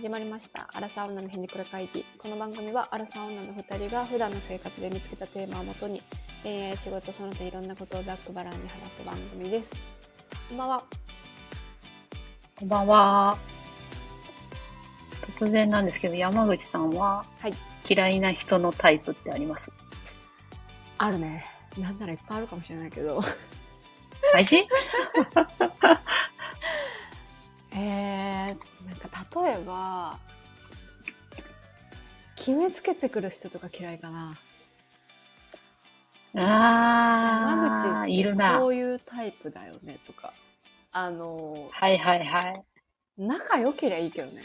始まりました。アラサー女のひねくら会議。この番組はアラサー女の二人が普段の生活で見つけたテーマをもとに、恋愛、仕事、その他いろんなことをざっくばらんに話す番組です。こんばんは。こんばんは。突然なんですけど、山口さんははい。嫌いな人のタイプってあります？あるね。なんならいっぱいあるかもしれないけど。大事 えー、なんか例えば、決めつけてくる人とか嫌いかな。ああ、山口っているな。こういうタイプだよねとか。あの、はいはいはい。仲良ければいいけどね。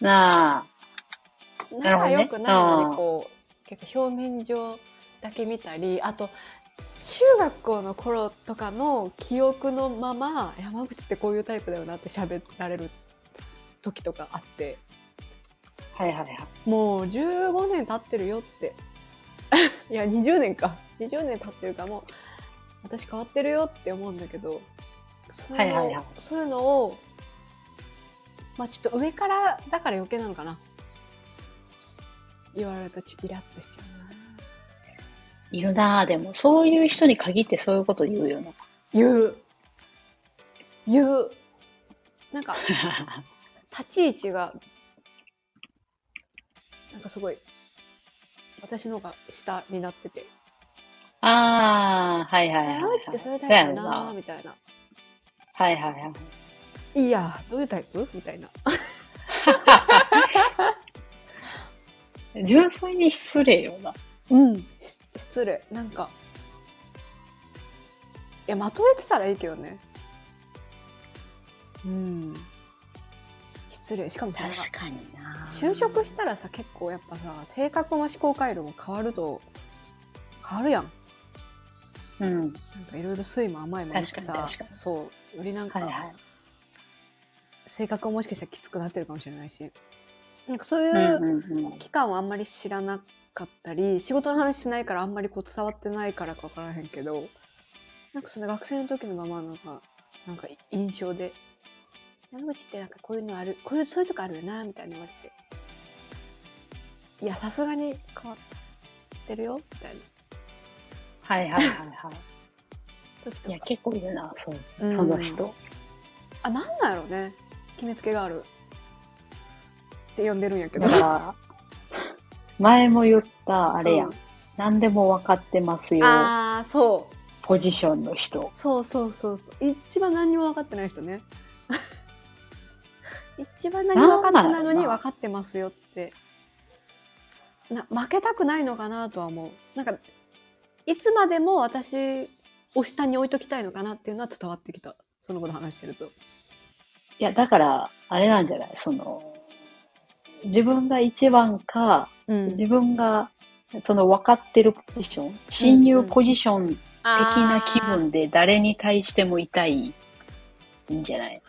なあ。仲良くないのにこう、結構表面上だけ見たりあと中学校の頃とかの記憶のまま山口ってこういうタイプだよなって喋られる時とかあって。はいはいはい。もう15年経ってるよって。いや20年か。20年経ってるからも。う私変わってるよって思うんだけどそういうの,、はいはいはい。そういうのをまあちょっと上からだから余計なのかな。言われるとちイラッとしちゃうないるなあ、でも、そういう人に限ってそういうこと言うよな。言う。言う。なんか 立ち位置がなんかすごい私の方が下になってて。ああ、はいはいはい、はい。山口ってそういうタイプだよなそうやみたいな。はいはいはい。いやどういうタイプ？みたいな。純粋に失礼よな。うん失礼。なんか。いやまとえてたらいいけどね。うん。失礼。しかもさなんかかにな。就職したらさ結構やっぱさ性格も思考回路も変わると変わるやん。うん。なんかいろいろ酸いも甘いも見て確さそうよりなんか、はいはい。性格ももしかしたらきつくなってるかもしれないし。なんかそういう。期間をあんまり知らなかったり仕事の話しないからあんまりこう伝わってないからか分からへんけどなんかその学生の時のままのがなんか印象で「山口ってなんかこういうのあるこういうそういうとこあるよな」みたいな言われて「いやさすがに変わってるよ」みたいな。はいはいはいはい。いや、結構いるな、そううん。その人。あなんなんやろね。決めつけがある。って呼んでるんやけど。だから、前も言った、あれや。ん。うん。何でも分かってますよ。ああそう。ポジションの人。そうそうそうそう。一番何にも分かってない人ね。一番何も分かってないのに分かってますよって。な負けたくないのかなとは思う。なんかいつまでも私を下に置いときたいのかなっていうのは伝わってきた。そのこと話してると。いや、だから、あれなんじゃない？その、自分が一番か、うん。自分が、その分かってるポジション、侵入ポジション的な気分で誰に対してもいたいんじゃない？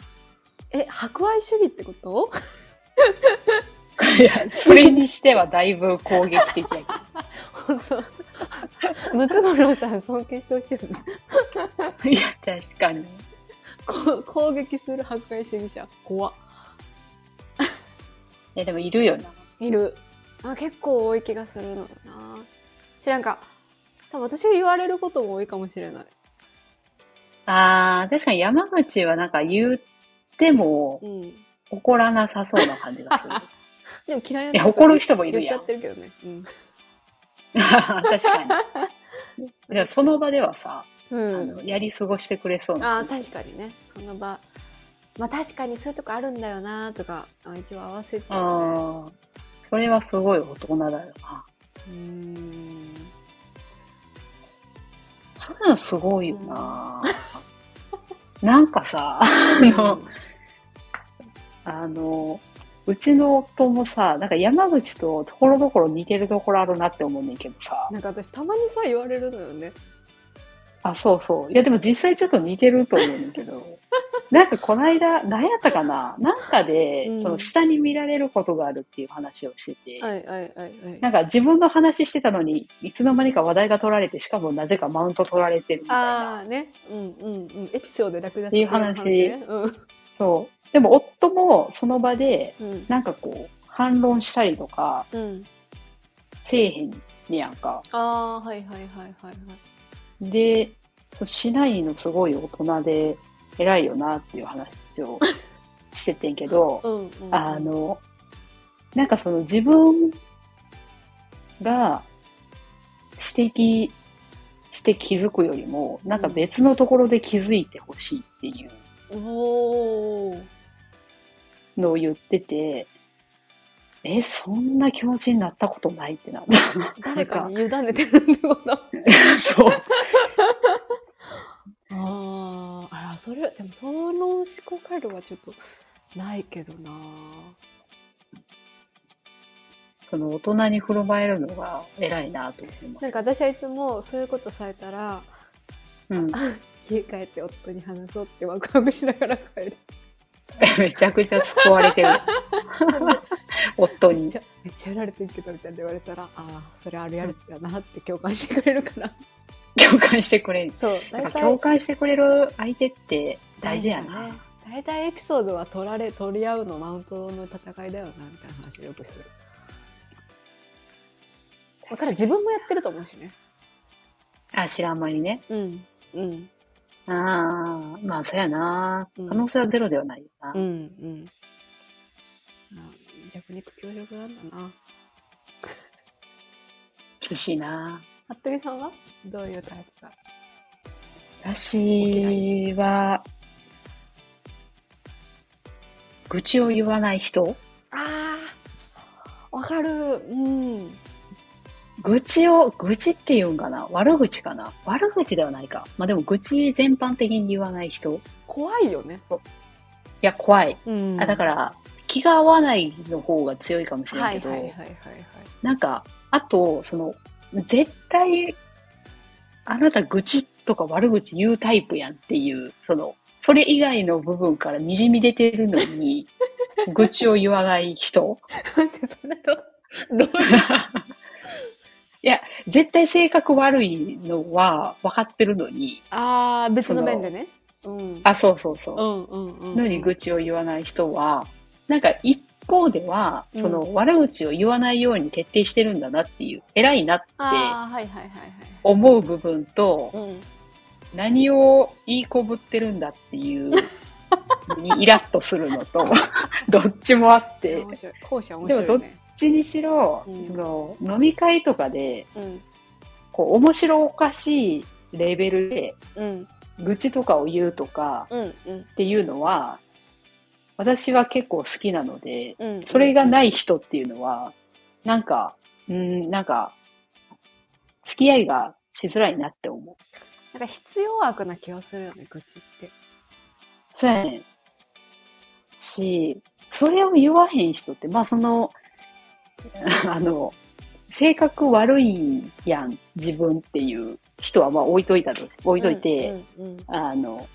え博愛主義ってこと？いや、それにしてはだいぶ攻撃的やけど。本 当ムツゴロウさん尊敬してほしいよね。いや、確かに。こ攻撃する博愛主義者。怖っ。いや、でもいるよな。いる。あ結構多い気がするのよな。知らんか。多分私が言われることも多いかもしれない。あー、確かに山口はなんか言ってもうん。怒らなさそうな感じがする。でも嫌いないや怒る人もいるやん。言っちゃってるけどね。うん、確かに。でもその場ではさ、あうん、のやり過ごしてくれそうああな感じ。確かにね。その場まあ確かにそういうとこあるんだよなとかあ一応合わせちゃうねそれはすごい大人だよな。うーんそういうのすごいよな。なんかさ、あの、あの、うちの夫もさ、なんか山口とところどころ似てるところあるなって思うねんけどさ。なんか私たまにさ言われるのよねあ、そうそう。いや、でも実際ちょっと似てると思うねんけど。なんかこの間、何やったかな？なんかで、うんその下に見られることがあるっていう話をしてて、はいはいはいはいなんか自分の話してたのに、いつの間にか話題が取られて、しかもなぜかマウント取られてるみたいな。ああねうんうんうんエピソードで略奪っていう話ねうんそう。でも夫もその場で、うん。なんかこう、反論したりとか、うん。せえへんねやんか。ああ、はいはいはいはいはい。で、そうしないのすごい大人で偉いよなっていう話をしててんけど、うん、うん。あ、の、なんかその自分が指摘して気づくよりも、なんか別のところで気づいてほしいっていう。のを言ってて、え、そんな気持ちになったことないってなった。誰かに委ねてるってこと？そう。ああ、あら、それ、でもその思考回路はちょっとないけどな。その大人に振る舞えるのが偉いなと思います。なんか私はいつもそういうことされたら、うん、家帰って夫に話そうってワクワクしながら帰る。めちゃくちゃ救われてる。夫にめっち。ゃ、めっちゃやられてるけどみたいな言われたら、ああ、それあるやつやなって共感してくれるから。共感してくれる。そう、やっ大ぱ共体感してくれる相手って大事やな。だね。大体エピソードは取られ、取り合うのマウントの戦いだよな、みたいな話をよくする。だから自分もやってると思うしね。あ、知らん間にね。うん。うん。ああ、まあ、そうやな。うん可能性はゼロではないよな。うん。うん。あ弱肉強食なんだな。厳しいな。服部さんは？どういうタイプか。私は、愚痴を言わない人ああ、わかる。うん。愚痴を、愚痴って言うんかな？悪口かな？悪口ではないか。まあでも愚痴全般的に言わない人い怖いよね。や、怖い。うんあ、だから、気が合わないの方が強いかもしれはいないけど、はいはいはいはい。なんか、あと、その、絶対、あなた愚痴とか悪口言うタイプやんっていう、その、それ以外の部分から滲み出てるのに、愚痴を言わない人なんでそれと、どういう？いや、絶対性格悪いのは分かってるのに、ああ、別の面でね。うん。あ、そうそうそうう。んうんうん。のに愚痴を言わない人は、なんか一方では、うんその悪口を言わないように徹底してるんだなっていう、偉いなって思う部分と。何を言いこぶってるんだっていうの にイラッとするのと、どっちもあって、どっ面白い。後者面白いね。ちにしろ、うんその飲み会とかで、うん。こう、面白おかしいレベルで、うん。愚痴とかを言うとかうん。うん。っていうのは、私は結構好きなので、うん。それがない人っていうのは、なんか、うん、なんか、付き合いがしづらいなって思う。なんか必要悪な気がするよね、愚痴って。そうやねん。し、それを言わへん人って、まあその、あの、性格悪いやん、自分っていう人はまあ置いといたと、置いといて、あの、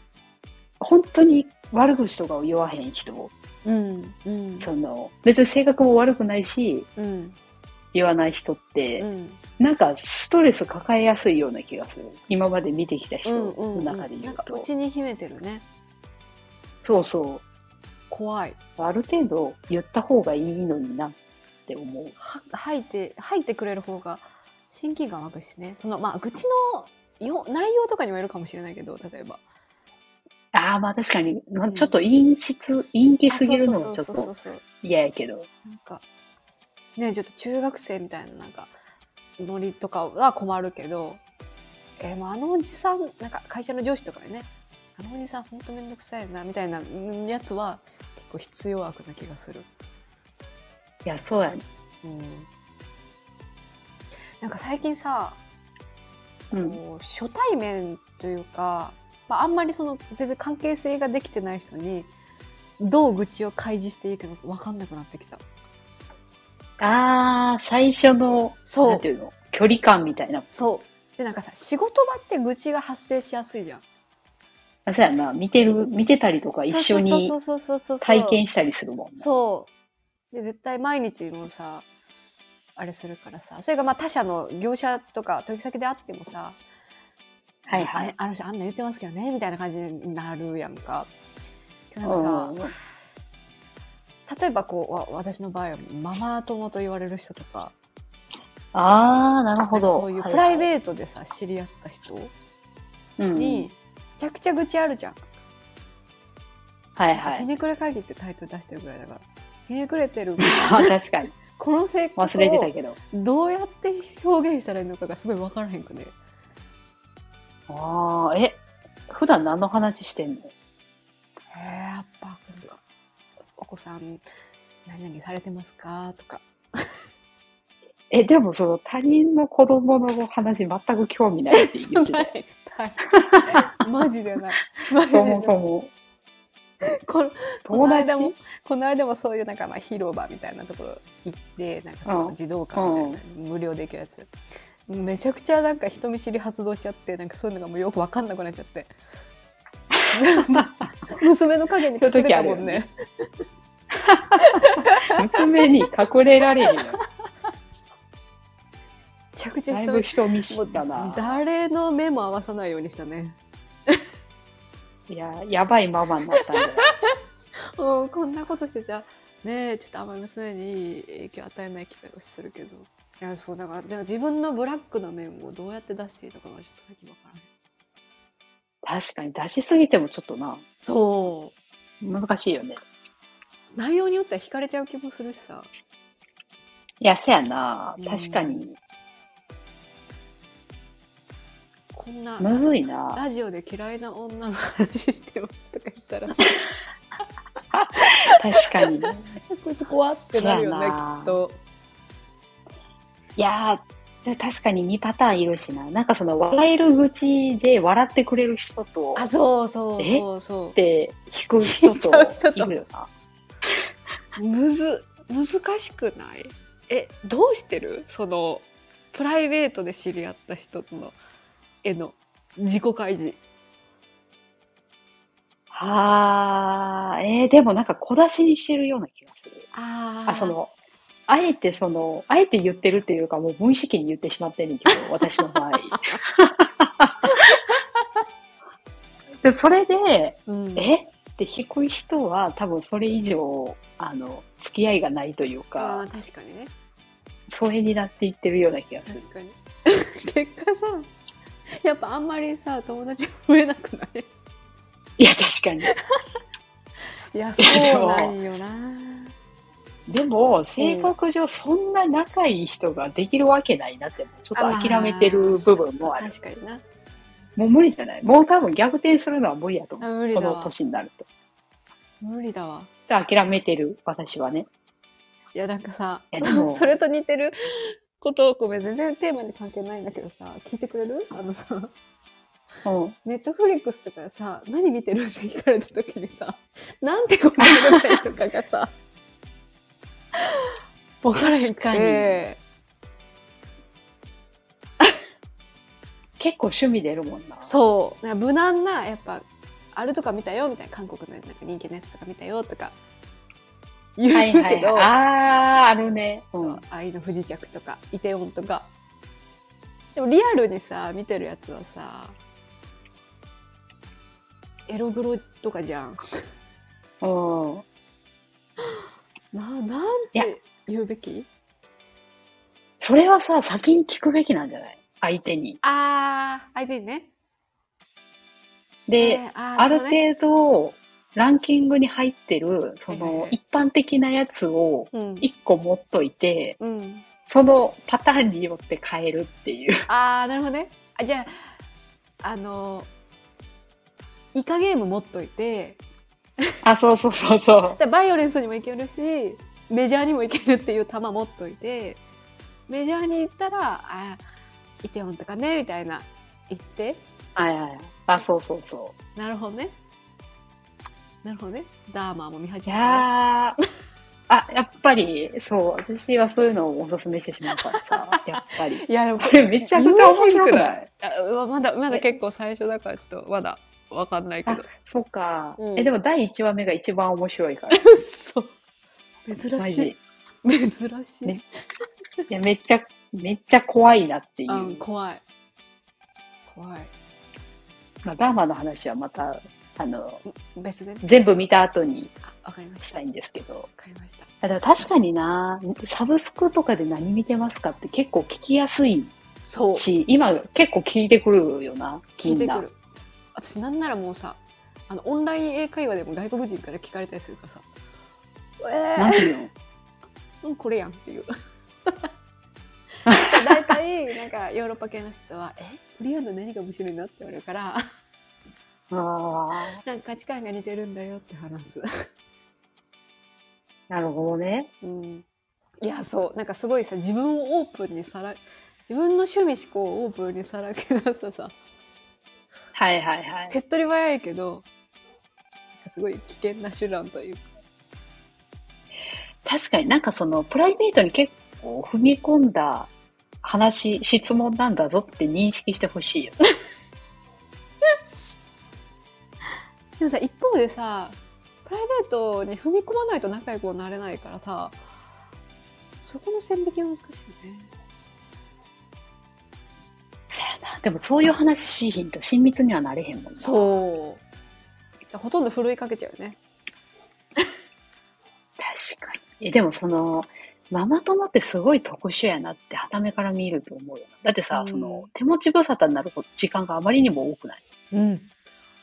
本当に悪口とかを言わへん人、うん。うん。その、別に性格も悪くないし、うん。言わない人って、うん。なんかストレス抱えやすいような気がする。今まで見てきた人うんうんうん。の中で言なんかうと。内に秘めてるね。そうそう。怖い。ある程度言った方がいいのになって思う。は吐いて、吐いてくれる方が親近感湧くしね。その、まあ、愚痴のよ内容とかにもよるかもしれないけど、例えば。ああ、まあ確かに、まあうんちょっと陰湿、陰気すぎるのはちょっと嫌やけど。なんか、ね、ちょっと中学生みたいな、なんか、ノリとかは困るけど、えーもうあのおじさん、なんか会社の上司とかでね、あのおじさんほんとめんどくさいな、みたいなうんやつは結構必要悪な気がする。いや、そうやね。うん。なんか最近さ、うん。初対面というか、まあ、あんまりその全然関係性ができてない人にどう愚痴を開示していいか分かんなくなってきた。ああ、最初の、そうなんていうの、距離感みたいな。そう。でなんかさ仕事場って愚痴が発生しやすいじゃん。あそうやな、見てる、見てたりとか一緒にそうそうそうそうそう体験したりするもんな。そう。で絶対毎日もさあれするからさそれがまあ他社の業者とか取引先であってもさはいはい。ああの人あんな言ってますけどねみたいな感じになるやんか。なんかさ、例えばこうわ私の場合はママ友と言われる人とかああ、なるほど。そういうプライーベートでさ、知り合った人トに、めちゃくちゃ愚痴あるじゃん。はいはい。ひねくれ会議ってタイトル出してるぐらいだから。ひねくれてる。あ 確かに。この性格忘れてたをけど。どうやって表現したらいいのかがすごい分からへんくね。ああ、え、普段何の話してんの？へえ、やっぱ、お子さん、何々されてますか？とか。え、でもその他人の子供の話全く興味ないって言ってたよ はい。マジでない。マジでそないもそも。このこの間も、この間もそういうなんかまあ広場みたいなところ行って、なんかその児童館みたいな、無料で行けるやつ。めちゃくちゃなんか人見知り発動しちゃって、なんかそういうのがもうよくわかんなくなっちゃって。娘の影に隠れたもんね。娘に隠れられるよ。めちゃくちゃ人人見知ったな。誰の目も合わさないようにしたね。いや、やばいママになったんだ こんなことしてじゃねえちょっとあんまり娘に影響与えない気がするけどいやそうだからだから自分のブラックな面をどうやって出していいのかがちょっと最近わからない確かに出しすぎてもちょっとな、そ難しいよね。う内容によっては惹かれちゃう気もするしさいや、せやなうん。確かに。こんなむずいな。ラジオで嫌いな女の話してよとか言ったら 確かに。こいつ怖ってなるよねきっといやー、確かに2パターンいるしな。なんかその、笑える口で笑ってくれる人と、あそうそうえそう。そって引く人引いちゃう人と。といるよな。うむず難しくない？えどうしてる？そのプライベートで知り合った人との絵の自己開示。あー、えー、でもなんか小出しにしてるような気がする。ああ、その、あえてその、あえて言ってるっていうか、もう無意識に言ってしまってるんだけど、私の場合。でそれで、うん、え？って引く人は多分それ以上、あの、付き合いがないというあか、ー確かにね疎遠になっていってるような気がする。確かに 結果さやっぱあんまりさ友達増えなくないいや、確かに。いやそうなんよなでも、性格上そんな仲いい人ができるわけないなって、ちょっと諦めてる部分もある。確かになもう無理じゃない？もう多分逆転するのは無理やと思う。このあ無理だわ年になると。無理だわで諦めてる、私はね。いやなんかさ それと似てることごめん全然テーマに関係ないんだけどさ聞いてくれる？あのさうん。ネットフリックスとかでさ何見てる？って聞かれた時にさなんて答えればいいとかがさ分からへんかにて結構趣味出るもんな。そうなんか無難なやっぱあるとか見たよみたいな韓国のなんか人気のやつとか見たよとか言うはいけど、はいはい。あー、あるね。う。そうん愛の不時着とかイテウォンとかでもリアルにさ見てるやつはさエログロとかじゃんうん。ななんて言うべき？それはさ、先に聞くべきなんじゃない？相手に。あー相手にね。で、えーあーある程度、ランキングに入ってる、その一般的なやつをうん。一個持っといて、うん、そのパターンによって変えるっていう。あーなるほどね。あじゃああのイカゲーム持っといてあ、そうそうそうそう。でバイオレンスにもいけるしメジャーにもいけるっていう球持っといてメジャーに行ったらあイテウォンとかねみたいな言ってはいはい。あ、そうそうそう。なるほどねなるほどねダーマーも見い始めたやー、あ、やっぱり、そう、私はそういうのをおすすめしてしまうからさ、やっぱり。いやでもこれめちゃくちゃ面白くない？まだまだ結構最初だからちょっとまだわかんないけあど、そうか。うんえ、でも第1話目が一番面白いから。嘘珍しい珍しい、ねいや、めっちゃ、めっちゃ怖いなっていう。うん怖い怖いまあ、ダーマの話はまたあの、別でね。全部見た後にあ、わかりまし。したたいんですけど。わかりました。だから確かにな、サブスクとかで何見てますかって結構聞きやすいそう。し、今結構聞いてくるよな聞いてくる。私なんならもうさ、あの、オンライン英会話でも外国人から聞かれたりするからさ、えなんていうのうん、これやんっていう。大体、なんかヨーロッパ系の人は、え？コリアンの何が面白いの？って言われるから、あなんか価値観が似てるんだよって話す。あ、なるほどね。うん。いや、そう。なんかすごいさ、自分をオープンにさら、自分の趣味思考をオープンにさらけ出すさ、はいはいはい。手っ取り早いけど、すごい危険な手段というか。確かになんかそのプライベートに結構踏み込んだ話、質問なんだぞって認識してほしいよ。でもさ、一方でさ、プライベートに踏み込まないと仲良くなれないからさ、そこの線引きは難しいよね。でもそういう話しひんと親密にはなれへんもんな。そう。ほとんどふるいかけちゃうよね。確かに。え、でもその、ママ友ってすごい特殊やなって、はためから見ると思うよな。だってさ、うんその、手持ち無沙汰になる時間があまりにも多くない？うん。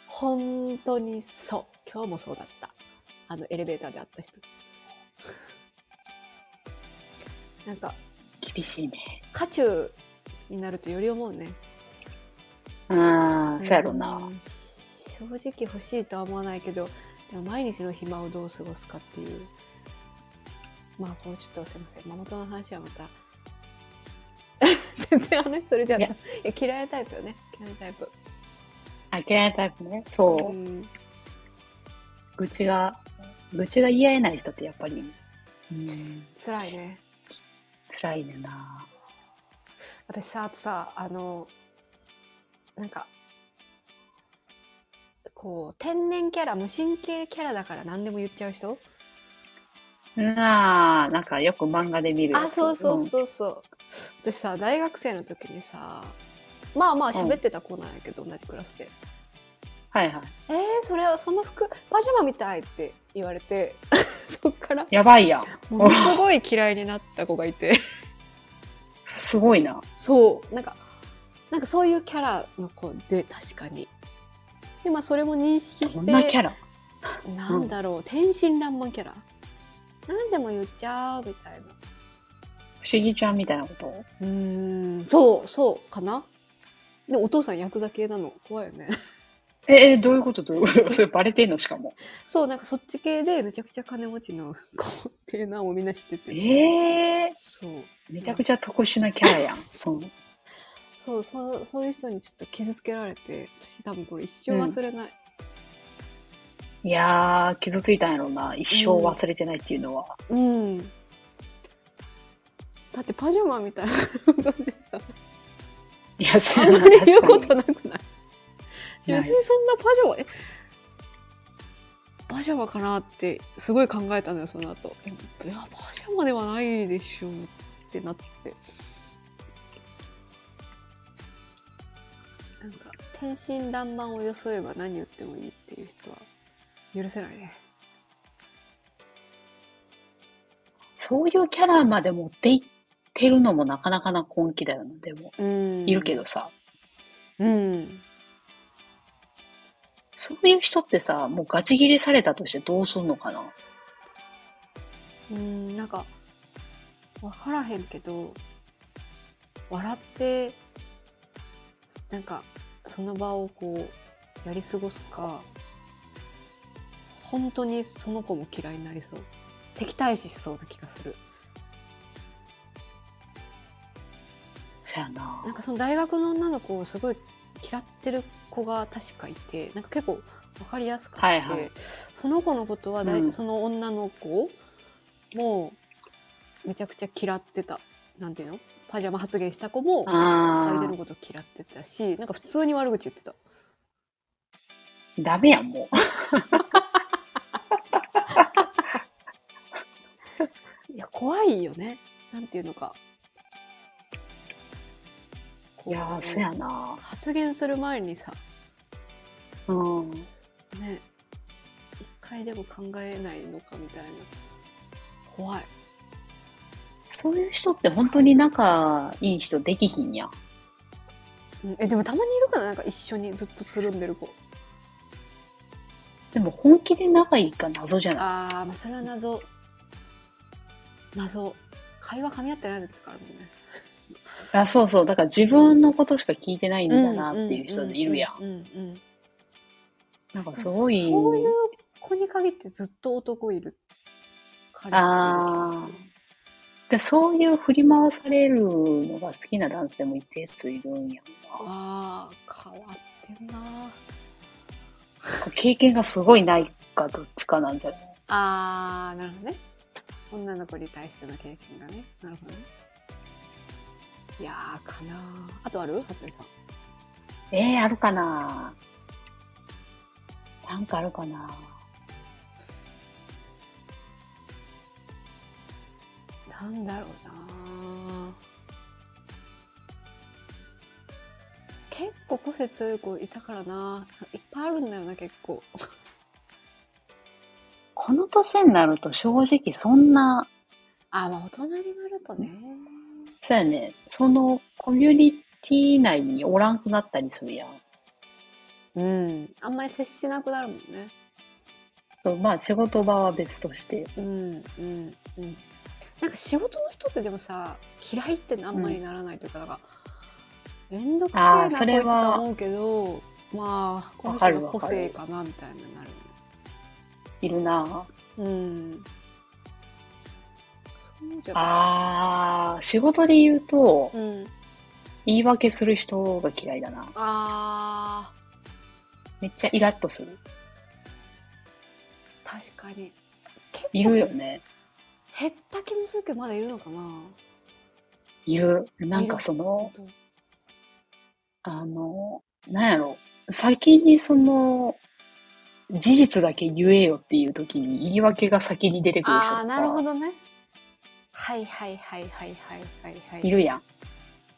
本当にそう。今日もそうだった。あの、エレベーターで会った人。なんか、厳しいね。渦中になるとより思うね。うん、そうやろな。ん正直欲しいとは思わないけど、でも毎日の暇をどう過ごすかっていう。まあ、こうちょっとすいません。ママ友の話はまた。全然話それじゃないいや嫌いなタイプよね。嫌いなタイプ。あ、嫌いなタイプね。そう。うん愚痴が、愚痴が嫌えない人ってやっぱり、うん、辛いね。辛いねんな。私さ、あとさ、あの、なんか、こう、天然キャラ、無神経キャラだから何でも言っちゃう人？なあ、なんかよく漫画で見るやつあ、そうそうそうそう。私さ、大学生の時にさ、まあまあ喋ってた子なんやけど、同じクラスで。はいはい。えー、それはその服、パジャマみたいって言われて、そっから、やばいやん。ものすごい嫌いになった子がいて。すごいな。そう、なんか、なんかそういうキャラの子で、確かに。で、まあそれも認識して、キャラ？なんだろう、天真爛漫キャラ？何でも言っちゃうみたいな。不思議ちゃんみたいなこと？うーん、そう、そうかなでもお父さんヤクザ系なの怖いよね。え、え、どういうこと？どういうこと？それバレてんの？しかも。そう、なんかそっち系でめちゃくちゃ金持ちの子っていうのはもうみんな知ってて。ええそう。めちゃくちゃ特殊なキャラやん。そう。そう、そう、そういう人にちょっと傷つけられて、私多分これ一生忘れない。いやー、傷ついたんやろうな。一生忘れてないっていうのは。うん。だってパジャマみたいな ことでさ、いや、そあうんなまり言うことなくない？私別にそんなパジャマ、え、パジャマかなってすごい考えたのよ、その後。いや、パジャマではないでしょってなって。天真爛漫を装えば何言ってもいいっていう人は許せないね。そういうキャラまで持っていってるのもなかなかな根気だよな、でも。うんいるけどさ。うん。そういう人ってさ、もうガチ切れされたとしてどうすんのかなうん、なんか、わからへんけど、笑って、なんか、その場をこう、やり過ごすか、本当にその子も嫌いになりそう。敵対視しそうな気がする。そやななんかその大学の女の子をすごい嫌ってる子が確かいて、なんか結構わかりやすかって、はいはいその子のことはだい、うんその女の子もめちゃくちゃ嫌ってた。なんていうの？パジャマ発言した子も相手あのこと嫌ってたし、なんか普通に悪口言ってた。ー、ダメやん、もう。いや、怖いよね。なんていうのか。こいやー、そやな発言する前にさ、うん。ね体でも考えないのかみたいな怖いそういう人って本当に仲いい人できひんやん。うん。えでもたまにいるからなんか一緒にずっとつるんでる子。でも本気で仲いいか謎じゃない？ああまあそれは謎。謎。会話噛み合ってない時とかあるもんね。あ、そうそう。だから自分のことしか聞いてないんだなっていう人いるやん。うんうんうん。なんかすごい。そういう子に限ってずっと男いる彼氏いる気がするでそういう振り回されるのが好きな男性も一定数いるんやんな。ああ変わってんな。経験がすごいないかどっちかなんじゃない？あーなるほどね。女の子に対しての経験がね。なるほどね。いやーかなー。あとある？服部さん。えー、あるかななんかあるかななんだろうな。結構個性強い子いたからな。いっぱいあるんだよな結構。この年になると正直そんな、あまあ大人になるとね。そうやね、そのコミュニティ内におらんくなったりするやん。うん。あんまり接しなくなるもんね。そうまあ仕事場は別として。うんうんうんなんか仕事の人ってでもさ嫌いってあんまりならないというか、なんか面倒くせえあなこいつと思うけどまあこの人の個性かなみたいになる。よねいるな。うん。そうじゃあー、仕事で言うと、うん言い訳する人が嫌いだな。あめっちゃイラッとする。ー確かに。結構いるよね。減った気もするけどまだいるのかな？いる。なんかその、あの、なんやろ。先にその、事実だけ言えよっていう時に言い訳が先に出てくる人とああなるほかどねはいはいはいはいはいはいはいいるやん。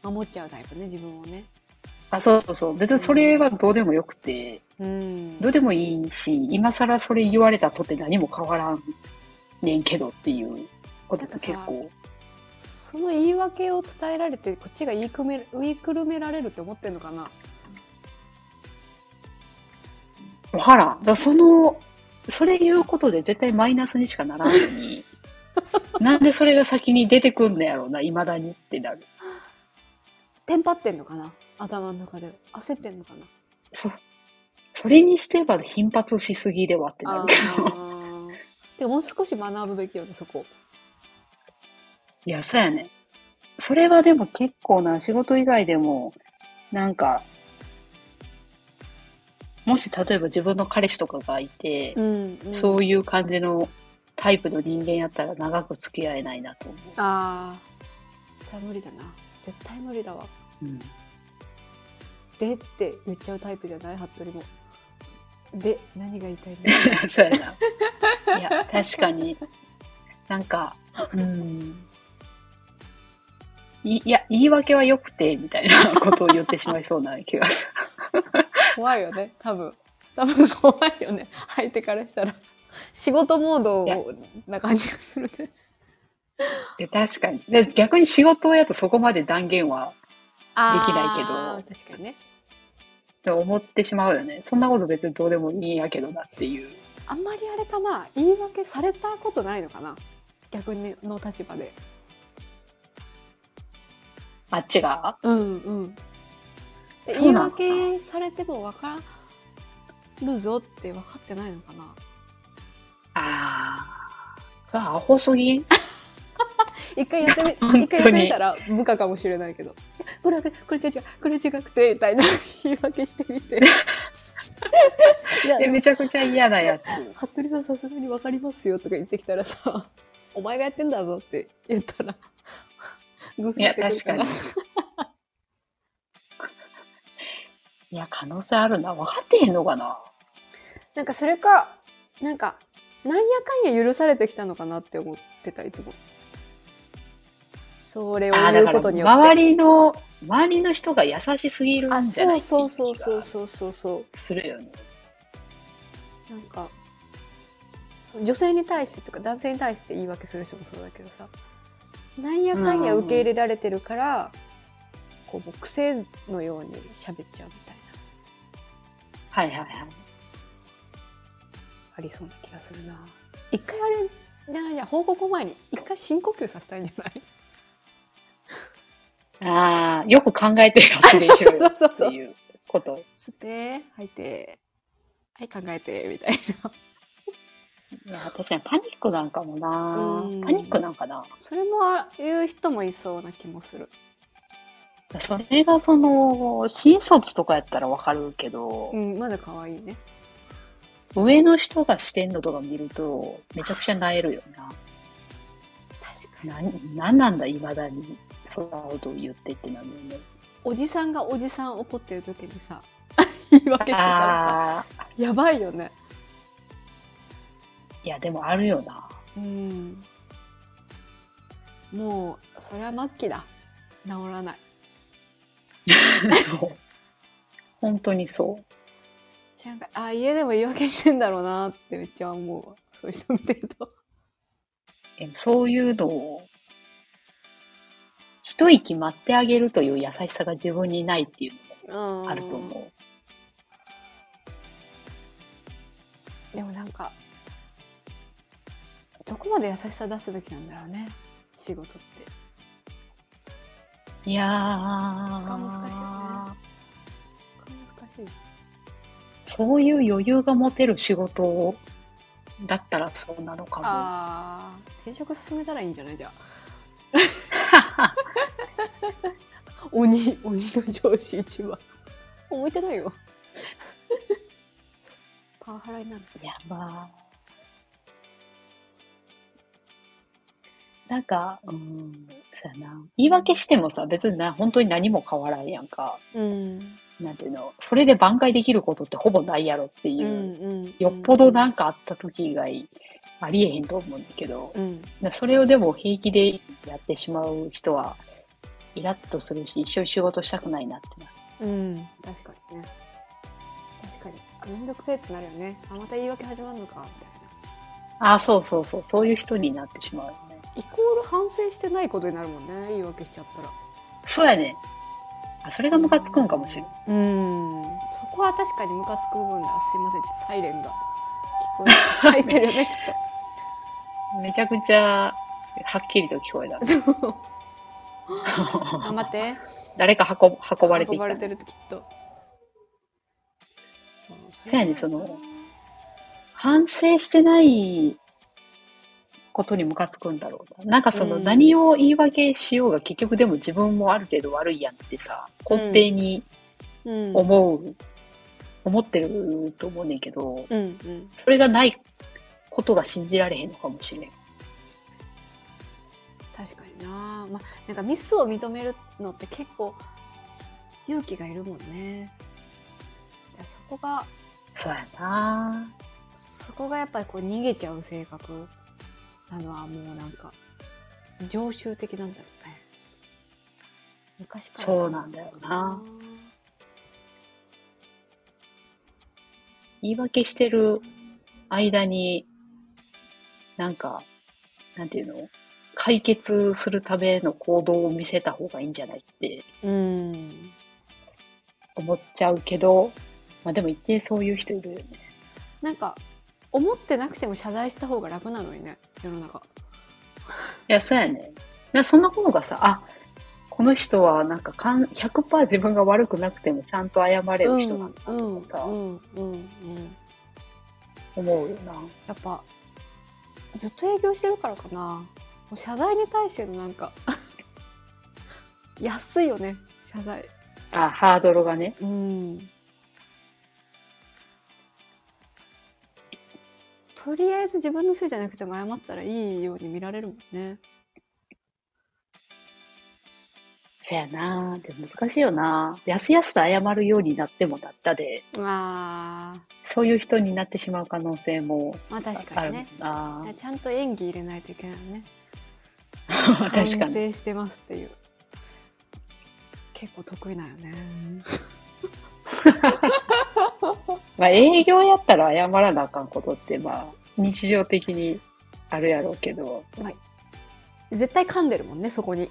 守っちゃうタイプね自分をねあ、そうそうそう。別にそれはどうでもよくて、うんどうでもいいし、今更それ言われたとって何も変わらんねんけどっていうことって結構。その言い訳を伝えられてこっちが言いくめ言いくるめられるって思ってんのかな？わからん。だその、それ言うことで絶対マイナスにしかならんのに、なんでそれが先に出てくんのやろうな、未だにってなる。テンパってんのかな？頭の中で焦ってんのかな？そ、それにしては頻発しすぎではってなあるけど。ーでももう少し学ぶべきよねそこいや、そうやね。それはでも結構な、仕事以外でも、なんか、もし例えば自分の彼氏とかがいて、ん、うん、そういう感じのタイプの人間やったら長く付き合えないなと思ああそれは無理だな絶対無理だわう。うん。でって言っちゃうタイプじゃない？服部もで何が言いたいの？そうやな。いや、確かに、なんか、うん。いいや、言い訳は良くて、みたいな ことを言ってしまいそうな気がする。怖いよね多分多分怖いよね相手からしたら仕事モードな感じがするねで確かに。で逆に仕事やとそこまで断言はできないけ確かにねって思ってしまうよね。そんなこと別にどうでもいいんやけどなっていう。あんまりあれかな言い訳されたことないのかな逆にの立場であっちが？うんうん。言い訳されても分かるぞって分かってないのかな？ああ。それアホすぎ？ん 一回やってみ 一回やってみたら部下かもしれないけど。これはこれ違うこれ違くてみたいな言い訳してみて。めちゃくちゃ嫌なやつ。服部さんさすがに分かりますよとか言ってきたらさお前がやってんだぞって言ったらぐすいや、ってくる確かに。いや、可能性あるな。分かってへんのかな。なんかそれかなんかなんやかんや許されてきたのかなって思ってたいつも。それを言うことによって。周りの、周りの人が優しすぎるんあじゃない？そうそうそうそうそうそうそう。するよね。なんか女性に対してとか男性に対して言い訳する人もそうだけどさなんやかんや受け入れられてるから、こう癖のように喋っちゃうみたいな。はいはいはい。ありそうな気がするな。一回あれじゃないじゃん報告前に一回深呼吸させたいんじゃない？ああ、よく考えて発言しろよ そうそうそう。っていうこと。吸って吐いてはい考えてみたいないや、確かにパニックなんかもな。うん。パニックなんかな。それも言う人もいそうな気もする。それがその、新卒とかやったらわかるけど、うんまだ可愛いね。上の人がしてんのとか見ると、めちゃくちゃ萎えるよな。確かに。な、なんなんだ、未だに。そんなことを言ってってなるよね。おじさんがおじさん怒ってる時にさ 言い訳してたらさああやばいよね。ー、いや、でもあるよな。うんもうそれは末期だ治らない そう。本当にそう。なんかあ家でも言い訳してんだろうなってめっちゃ思うわそういう人見てるとえそういうのを、一息待ってあげるという優しさが自分にないっていうのうんもあると思う。でもなんかどこまで優しさ出すべきなんだろうね仕事って。いやー。そこは難しいよ難しい。そういう余裕が持てる仕事だったらそうなのかも。ああ転職進めたらいいんじゃない？じゃあ。鬼鬼の上司一番。向いてないよ。パワハラになる。やばなんか、うん、そうやな。言い訳してもさ、別にな、本当に何も変わらんやんか。うん。なんていうの、それで挽回できることってほぼないやろってうんいう、うん。よっぽどなんかあった時以外、ありえへんと思うんだけど、うん。なそれをでも平気でやってしまう人は、イラッとするし、一緒に仕事したくないなってな。うん。確かにね。確かに。あめんどくせえってなるよね。あまた言い訳始まるのかみたいな。あ、そうそうそう、そういう人になってしまう。よね。イコール反省してないことになるもんね。言い訳しちゃったら。そうやね。あ、それがムカつくんかもしれん。うん。そこは確かにムカつく部分だ。すいません。ちょっとサイレンが聞こえ入って。るよねき めちゃくちゃ、はっきりと聞こえた。っ と頑張って。誰か運運ばれていった。運ばれてるときっと。そうそうやねその反省してないことにムカつくんだろうな。なんかそのうん。何を言い訳しようが結局でも自分もある程度悪いやんってさ、根底にうん。思う、思ってると思うねんけど、うんうん。それがないことが信じられへんのかもしれん。確かにな。まあなんかミスを認めるのって結構勇気がいるもんね。いやそこがそうやな。そこがやっぱりこう逃げちゃう性格なのはもうなんか常習的なんだろうね。昔からそうなんだよな。言い訳してる間に、なんか、なんていうの？解決するための行動を見せた方がいいんじゃないってうん。思っちゃうけど、まあでも一定そういう人いるよね。なんか思ってなくても謝罪した方が楽なのにね世の中。いや、そうやね。なそんな方がさ、あ、この人はなんかかん100%自分が悪くなくてもちゃんと謝れる人なんだうんとかさ、うんうんうん。思うよな。やっぱずっと営業してるからかな。もう謝罪に対してのなんか 安いよね謝罪。あ、ハードルがね。うんとりあえず自分のせいじゃなくても謝ったらいいように見られるもんね。そやな。でも難しいよな。やすやすと謝るようになってもなったで、まあ。そういう人になってしまう可能性もまあ確あるかにねなちゃんと演技入れないといけないのね。確か反に。省してますっていう。結構得意なんよね まあ営業やったら謝らなあかんことってまあ日常的にあるやろうけど。絶対噛んでるもんね、そこに。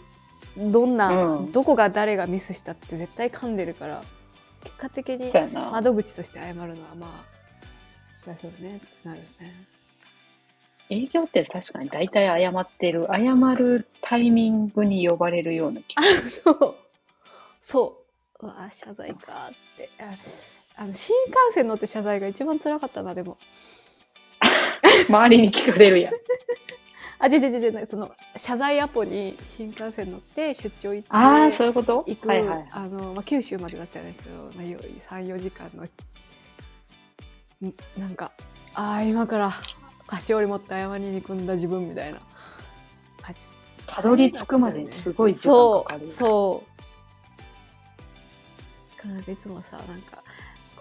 どんな、うんどこが誰がミスしたって絶対噛んでるから、結果的に。窓口として謝るのはまあ、そりゃそうね、なるよね。営業って確かに大体謝ってる。謝るタイミングに呼ばれるような気あ、そう。そう。うわ、謝罪かって。ああの、新幹線乗って謝罪が一番辛かったな、でも。周りに聞かれるやん。あ、違う違う違う、その、謝罪アポに新幹線乗って出張行って、ああ、そういうこと？行く、はいはいはい。あの、まあ、九州までだったんですけど、まあ、3、4時間の、んなんか、ああ、今から菓子折り持って謝りに行くんだ自分みたいな。あちたどり着くまでにすごい時間そうかかる。そうからなんかいつもさなんか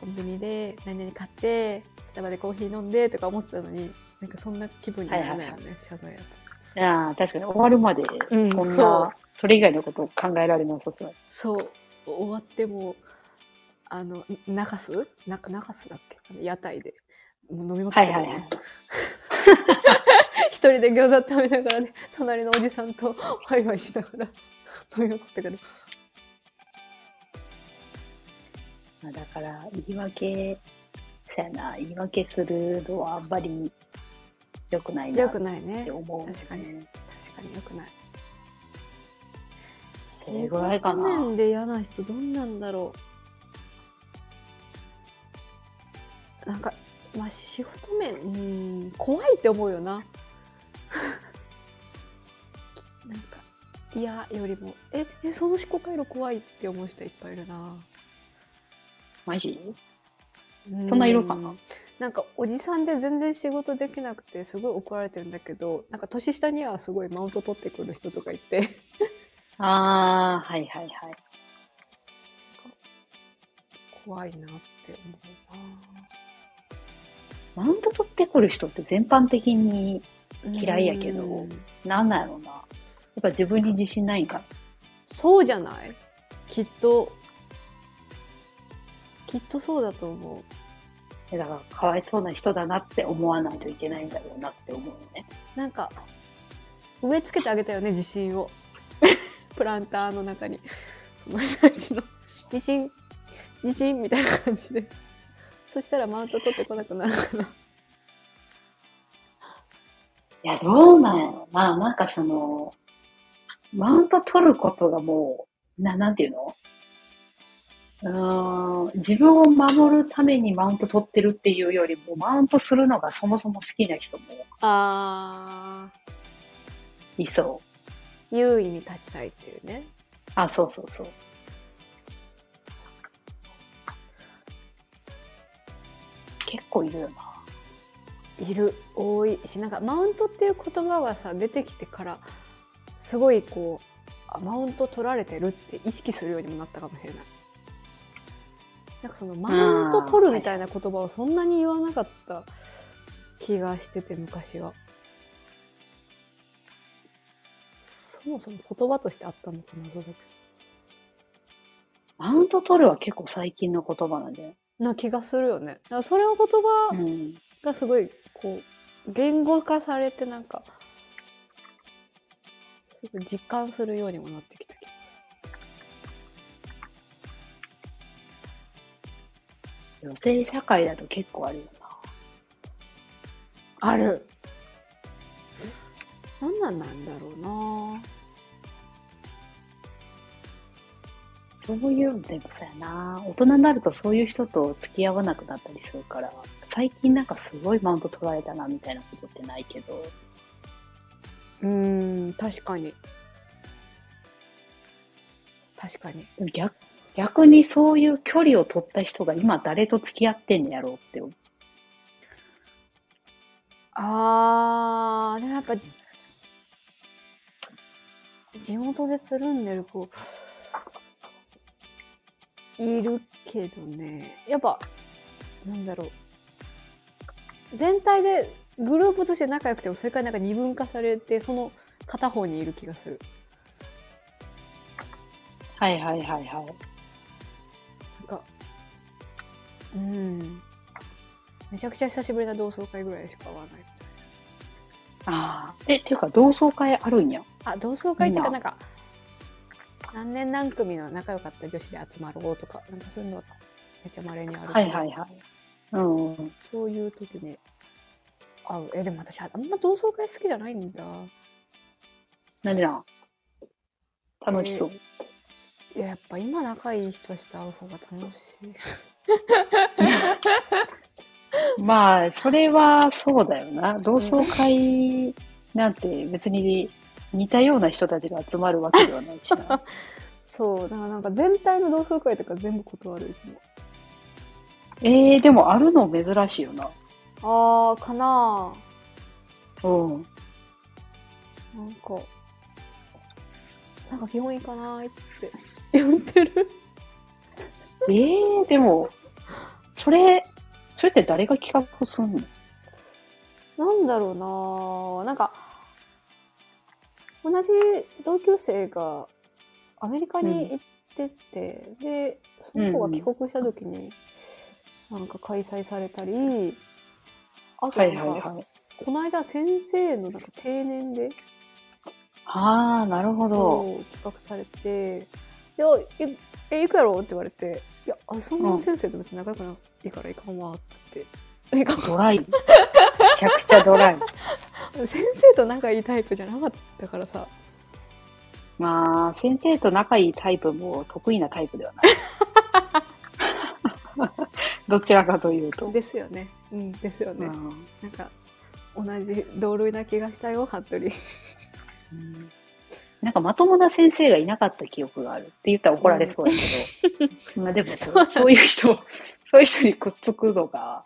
コンビニで何々買ってスタバでコーヒー飲んでとか思ってたのになんかそんな気分にならないよね、謝罪やとああ、確かに終わるまで、うんそんな、そう。それ以外のことを考えられなさそう。そう。終わってもあの中洲な中洲だっけ？屋台で。もう飲みまくってはいはい 一人で餃子食べながらね隣のおじさんとワイワイしながら飲みまくったけどまあだから、言い訳、そうやな、言い訳するのはあんまり良くないなよっくないね。て思う、ね。確かに。確かによくない。それぐらいかな。仕事面で嫌な人どんなんだろう。なんかまあ仕事面うん怖いって思うよな。なんか嫌よりも。ええその思考回路怖いって思う人いっぱいいるなマジそそんないるかな。なんかおじさんで全然仕事できなくてすごい怒られてるんだけどなんか年下にはすごいマウント取ってくる人とかいて。ああ、はいはいはい。怖いなって思マウント取ってくる人って全般的にうな嫌いやけどうん。なんなんやろうな。やっぱ自分に自信ないんか。そうじゃない？きっときっとそうだと思う。だから、かわいそうな人だなって思わないといけないんだろうなって思うよね。なんか植え付けてあげたよね自信を。プランターの中に。その人たちの。自信自信みたいな感じで。そしたらマウント取ってこなくなるかな。いや、どうなんやろな。なんかその、マウント取ることがもう、な、なんていうの？うーん、自分を守るためにマウント取ってるっていうよりも、マウントするのがそもそも好きな人もあいそう。ー優位に立ちたいっていうねあ、そうそうそう。結構いるよな。いる多いしなんかマウントっていう言葉がさ出てきてからすごいこうあマウント取られてるって意識するようにもなったかもしれないなんかそのマウント取るみたいな言葉をそんなに言わなかった気がしてて昔は。そもそも言葉としてあったのか謎だけ。マウント取るは結構最近の言葉なんじゃない？どな気がするよね。だからそれの言葉うん。がすごいこう言語化されてなんかすごい実感するようにもなってき女性社会だと結構あるよな。ある。何なんなんだろうな。そういうのでもさやな。大人になるとそういう人と付き合わなくなったりするから、最近なんかすごいマウント取られたなみたいなことってないけど、うーん確かに。確かに。でも逆逆にそういう距離を取った人が今誰と付き合ってんのやろうって思う。あーでもやっぱ地元でつるんでる子いるけどねやっぱなんだろう全体でグループとして仲良くてもそれからなんか二分化されてその片方にいる気がするはいはいはいはい。うんめちゃくちゃ久しぶりな同窓会ぐらいしか会わないみたいああ。え、っていうか同窓会あるんや。あ同窓会っていうかみなんか何年何組の仲良かった女子で集まろうとかなんかそういうのがめっちゃ稀にあるけどはいはいはい。うんうん。そういう時に会うえでも私あんま同窓会好きじゃないんだ何でなん？楽しそう。いややっぱ今仲いい人たちと会う方が楽しい まあ、それはそうだよな。同窓会なんて別に似たような人たちが集まるわけではないしな。そうだからなんか全体の同窓会とか全部断るいつもえー、でもあるの珍しいよな。あーかなうん。なんかなんか基本いいかなーって言ってる。えー、でも、それ、それって誰が企画すんの？なんだろうな。ーなんか同じ同級生がアメリカに行ってて、でその子が帰国した時になんか開催されたり、あとなんか、はいはい。はいこの間先生のなんか定年でああ、なるほど。企画されて「いやええ行くやろ?」って言われて「いやあそんな先生と別に仲良くないから行かんわ」っつって。行かんドライ。めちゃくちゃドライ。先生と仲いいタイプじゃなかったからさまあ、先生と仲いいタイプも得意なタイプではない。どちらかというと。ですよねうんですよね、うんなんか同じ同類な気がしたよ服部うんなんかまともな先生がいなかった記憶があるって言ったら怒られそうだけど、まあでもそうそういう人、そういう人にくっつくのが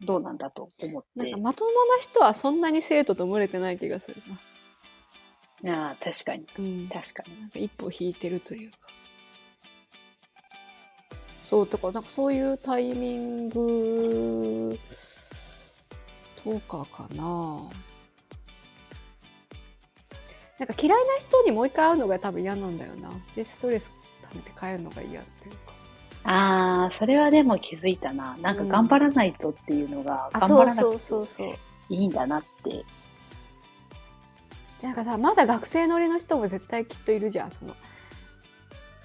どうなんだと思って。なんか。まともな人はそんなに生徒と群れてない気がするな。ああ、確かに、うん。確かに。なんか一歩引いてるというか。そうとかなんかそういうタイミングとかかななんか嫌いな人にもう一回会うのが多分嫌なんだよなでストレス溜めて帰るのが嫌っていうかああ、それはでも気づいたな。なんか頑張らないとっていうのが、あ頑張らなくていいんだなって。なんかさまだ学生乗りの人も絶対きっといるじゃんその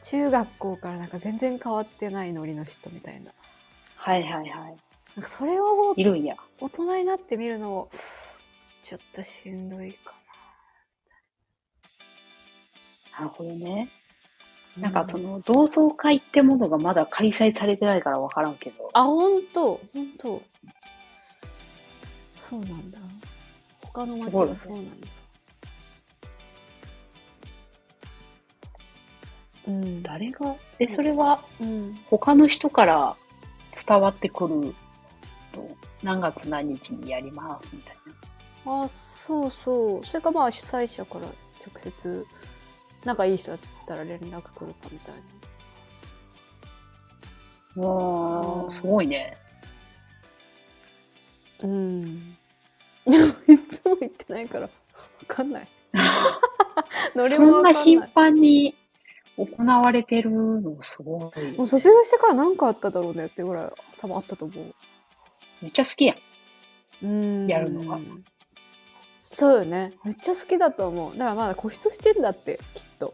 中学校からなんか全然変わってないノリの人みたいなはいはいはい。なんかそれをいるんや。大人になってみるのもちょっとしんどいかなるほどね。ななんかその同窓会ってものがまだ開催されてないからわからんけど。あ本当。本当。そうなんだ。他の町すごいねがそうなんだ。うん。誰が、え、それはうん。他の人から伝わってくると、何月何日にやりますみたいな。あそうそう。それかまあ主催者から直接仲いい人だったら連絡来るかみたいなわー、すごいね。うん。いつも行ってないから、わかんない。そんな頻繁に行われてるのすごいよね、もう卒業してから何かあっただろうねってぐらい多分あったと思う。めっちゃ好きやん。うんやるのがそうよね。めっちゃ好きだと思う。だからまだ固執してんだって、きっと。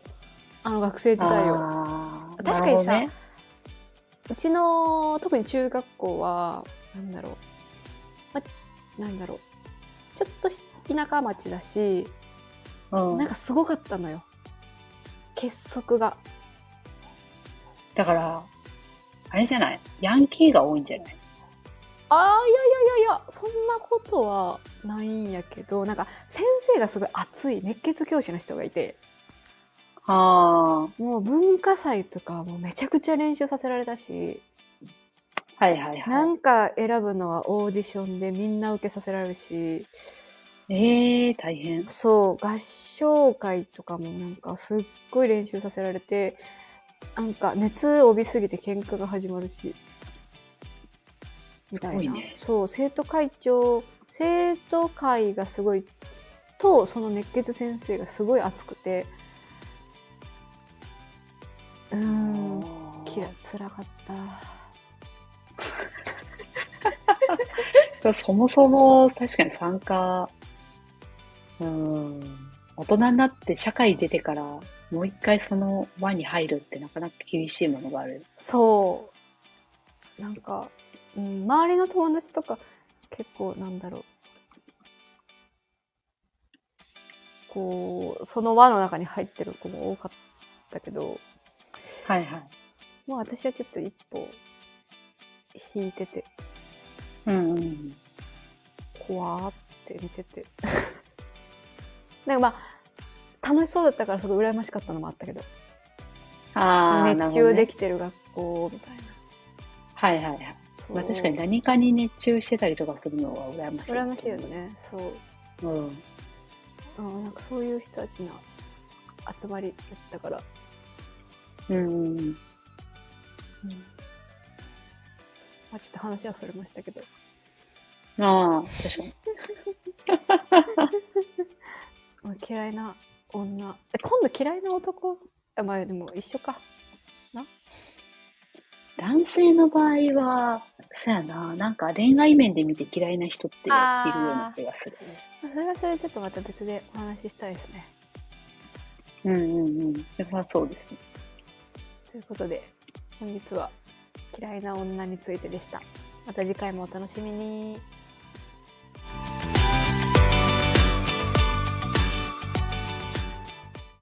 あの学生時代を。あー確かにさなるほどねうちの、特に中学校は、なんだろう。ま、なんだろう。ちょっとし田舎町だし、うんなんかすごかったのよ。結束が。だから、あれじゃない？ヤンキーが多いんじゃない？ああ、いやいやいやいや、そんなことはないんやけど、なんか先生がすごい熱い熱血教師の人がいて、あもう文化祭とかもうめちゃくちゃ練習させられたし、あ、はいはいはなんか選ぶのはオーディションでみんな受けさせられるし、えー、大変。そう、合唱会とかもなんかすっごい練習させられて、なんか熱帯びすぎて喧嘩が始まるし、みたいな。ねそう、生徒会長、生徒会がすごい、と、その熱血先生がすごい熱くて、うーん、きら、辛かった。そもそも確かに参加うん。大人になって社会出てから、もう一回その輪に入るってなかなか厳しいものがある。そう。なんか、うん、周りの友達とか結構なんだろう。こう、その輪の中に入ってる子も多かったけど、はいはい。もう私はちょっと一歩引いてて、うんうん。怖ーって見てて。なんかまあ、楽しそうだったからすごい羨ましかったのもあったけど、あ熱中できてる学校みたいな。はいはいはい。まあ確かに何かに熱中してたりとかするのは羨ましい。羨ましいよ。ね。そう。うん。うん、なんかそういう人たちの集まりだったから、うんうん。うんまあ、ちょっと話はそれましたけど。ああ、確かに。まあ、嫌いな女。え、今度嫌いな男？あまあでも一緒か。男性の場合は、そやな、なんか恋愛面で見て嫌いな人っているような気がする。まあそれはそれちょっとまた別でお話ししたいですね。うんうんうん。それはそうですね。ということで、本日は嫌いな女についてでした。また次回もお楽しみに。